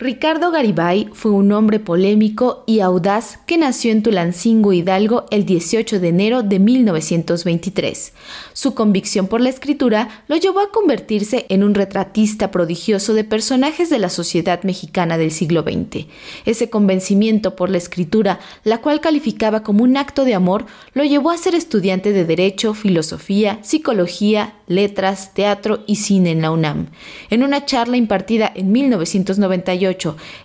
Ricardo Garibay fue un hombre polémico y audaz que nació en Tulancingo, Hidalgo, el 18 de enero de 1923. Su convicción por la escritura lo llevó a convertirse en un retratista prodigioso de personajes de la sociedad mexicana del siglo XX. Ese convencimiento por la escritura, la cual calificaba como un acto de amor, lo llevó a ser estudiante de Derecho, Filosofía, Psicología, Letras, Teatro y Cine en la UNAM. En una charla impartida en 1998,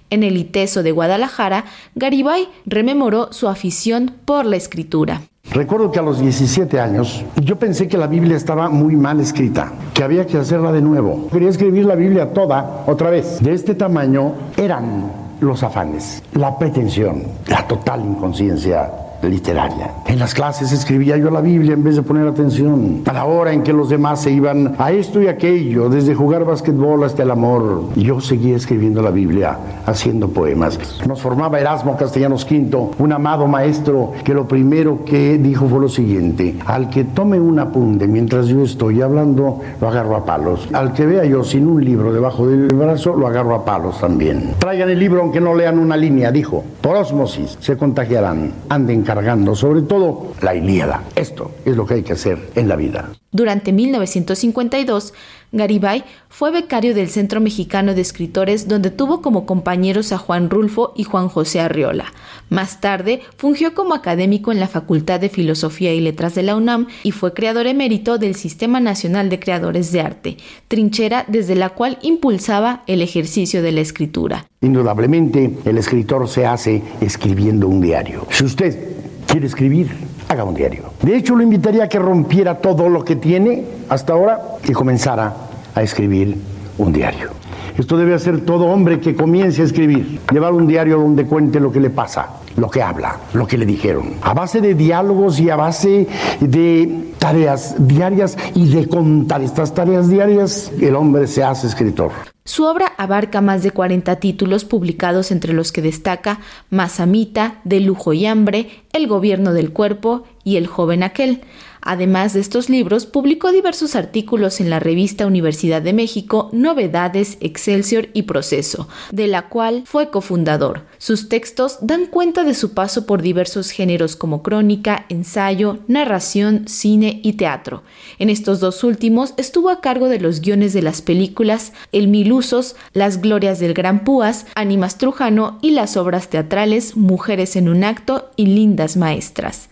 en el ITESO de Guadalajara, Garibay rememoró su afición por la escritura. Recuerdo que a los 17 años yo pensé que la Biblia estaba muy mal escrita, que había que hacerla de nuevo. Quería escribir la Biblia toda otra vez. De este tamaño eran los afanes, la pretensión, la total inconsciencia literaria. En las clases escribía yo la Biblia en vez de poner atención a la hora en que los demás se iban a esto y aquello, desde jugar basquetbol hasta el amor. Yo seguía escribiendo la Biblia, haciendo poemas. Nos formaba Erasmo Castellanos V, un amado maestro que lo primero que dijo fue lo siguiente, al que tome un apunte mientras yo estoy hablando, lo agarro a palos. Al que vea yo sin un libro debajo del brazo, lo agarro a palos también. Traigan el libro aunque no lean una línea, dijo. Por osmosis se contagiarán. Anden cargando, sobre todo la Ilíada. Esto es lo que hay que hacer en la vida. Durante 1952, Garibay fue becario del Centro Mexicano de Escritores donde tuvo como compañeros a Juan Rulfo y Juan José Arriola. Más tarde fungió como académico en la Facultad de Filosofía y Letras de la UNAM y fue creador emérito del Sistema Nacional de Creadores de Arte, trinchera desde la cual impulsaba el ejercicio de la escritura. Indudablemente el escritor se hace escribiendo un diario. Si usted quiere escribir, haga un diario. De hecho, lo invitaría a que rompiera todo lo que tiene hasta ahora y comenzara a escribir un diario. Esto debe hacer todo hombre que comience a escribir, llevar un diario donde cuente lo que le pasa, lo que habla, lo que le dijeron. A base de diálogos y a base de tareas diarias y de contar estas tareas diarias, el hombre se hace escritor. Su obra abarca más de 40 títulos publicados entre los que destaca Mazamita, De lujo y hambre, El gobierno del cuerpo y El joven aquel. Además de estos libros, publicó diversos artículos en la revista Universidad de México, Novedades, Excelsior y Proceso, de la cual fue cofundador. Sus textos dan cuenta de su paso por diversos géneros como crónica, ensayo, narración, cine y teatro. En estos dos últimos estuvo a cargo de los guiones de las películas El Mil Usos, Las Glorias del Gran Púas, Animas Trujano y las obras teatrales Mujeres en un acto y Lindas Maestras.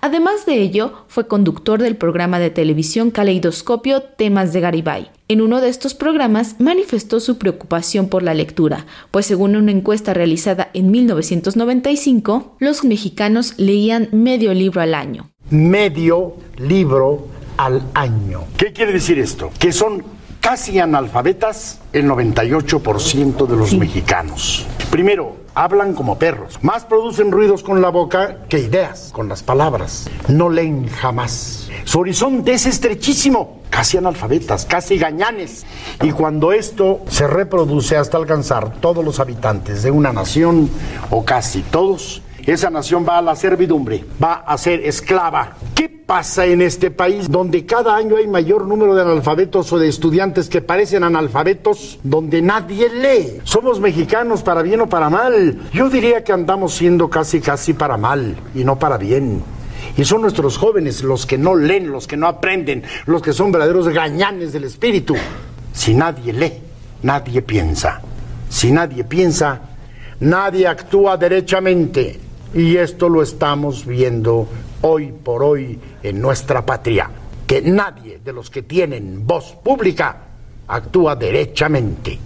Además de ello, fue conductor del programa de televisión Caleidoscopio Temas de Garibay. En uno de estos programas manifestó su preocupación por la lectura, pues según una encuesta realizada en 1995, los mexicanos leían medio libro al año. Medio libro al año. ¿Qué quiere decir esto? Que son casi analfabetas el 98% de los mexicanos. Primero, hablan como perros. Más producen ruidos con la boca que ideas, con las palabras. No leen jamás. Su horizonte es estrechísimo, casi analfabetas, casi gañanes. Y cuando esto se reproduce hasta alcanzar todos los habitantes de una nación, o casi todos, esa nación va a la servidumbre, va a ser esclava. ¿Qué pasa en este país donde cada año hay mayor número de analfabetos o de estudiantes que parecen analfabetos, donde nadie lee? Somos mexicanos para bien o para mal. Yo diría que andamos siendo casi casi para mal y no para bien. Y son nuestros jóvenes los que no leen, los que no aprenden, los que son verdaderos gañanes del espíritu. Si nadie lee, nadie piensa. Si nadie piensa, nadie actúa derechamente. Y esto lo estamos viendo hoy por hoy en nuestra patria, que nadie de los que tienen voz pública actúa derechamente.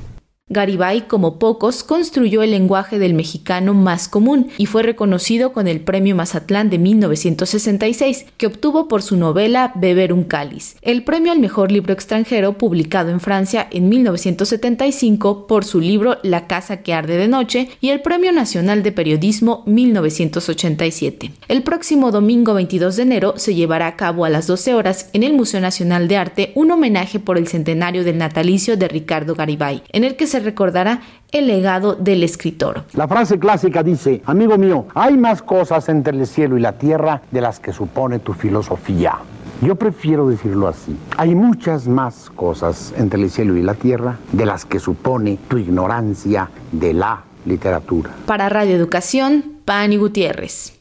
Garibay, como pocos, construyó el lenguaje del mexicano más común y fue reconocido con el Premio Mazatlán de 1966, que obtuvo por su novela Beber un cáliz, el premio al mejor libro extranjero publicado en Francia en 1975 por su libro La casa que arde de noche y el Premio Nacional de Periodismo 1987. El próximo domingo 22 de enero se llevará a cabo a las 12 horas en el Museo Nacional de Arte un homenaje por el centenario del natalicio de Ricardo Garibay, en el que se recordará el legado del escritor. La frase clásica dice, amigo mío, hay más cosas entre el cielo y la tierra de las que supone tu filosofía. Yo prefiero decirlo así. Hay muchas más cosas entre el cielo y la tierra de las que supone tu ignorancia de la literatura. Para Radio Educación, Pani Gutiérrez.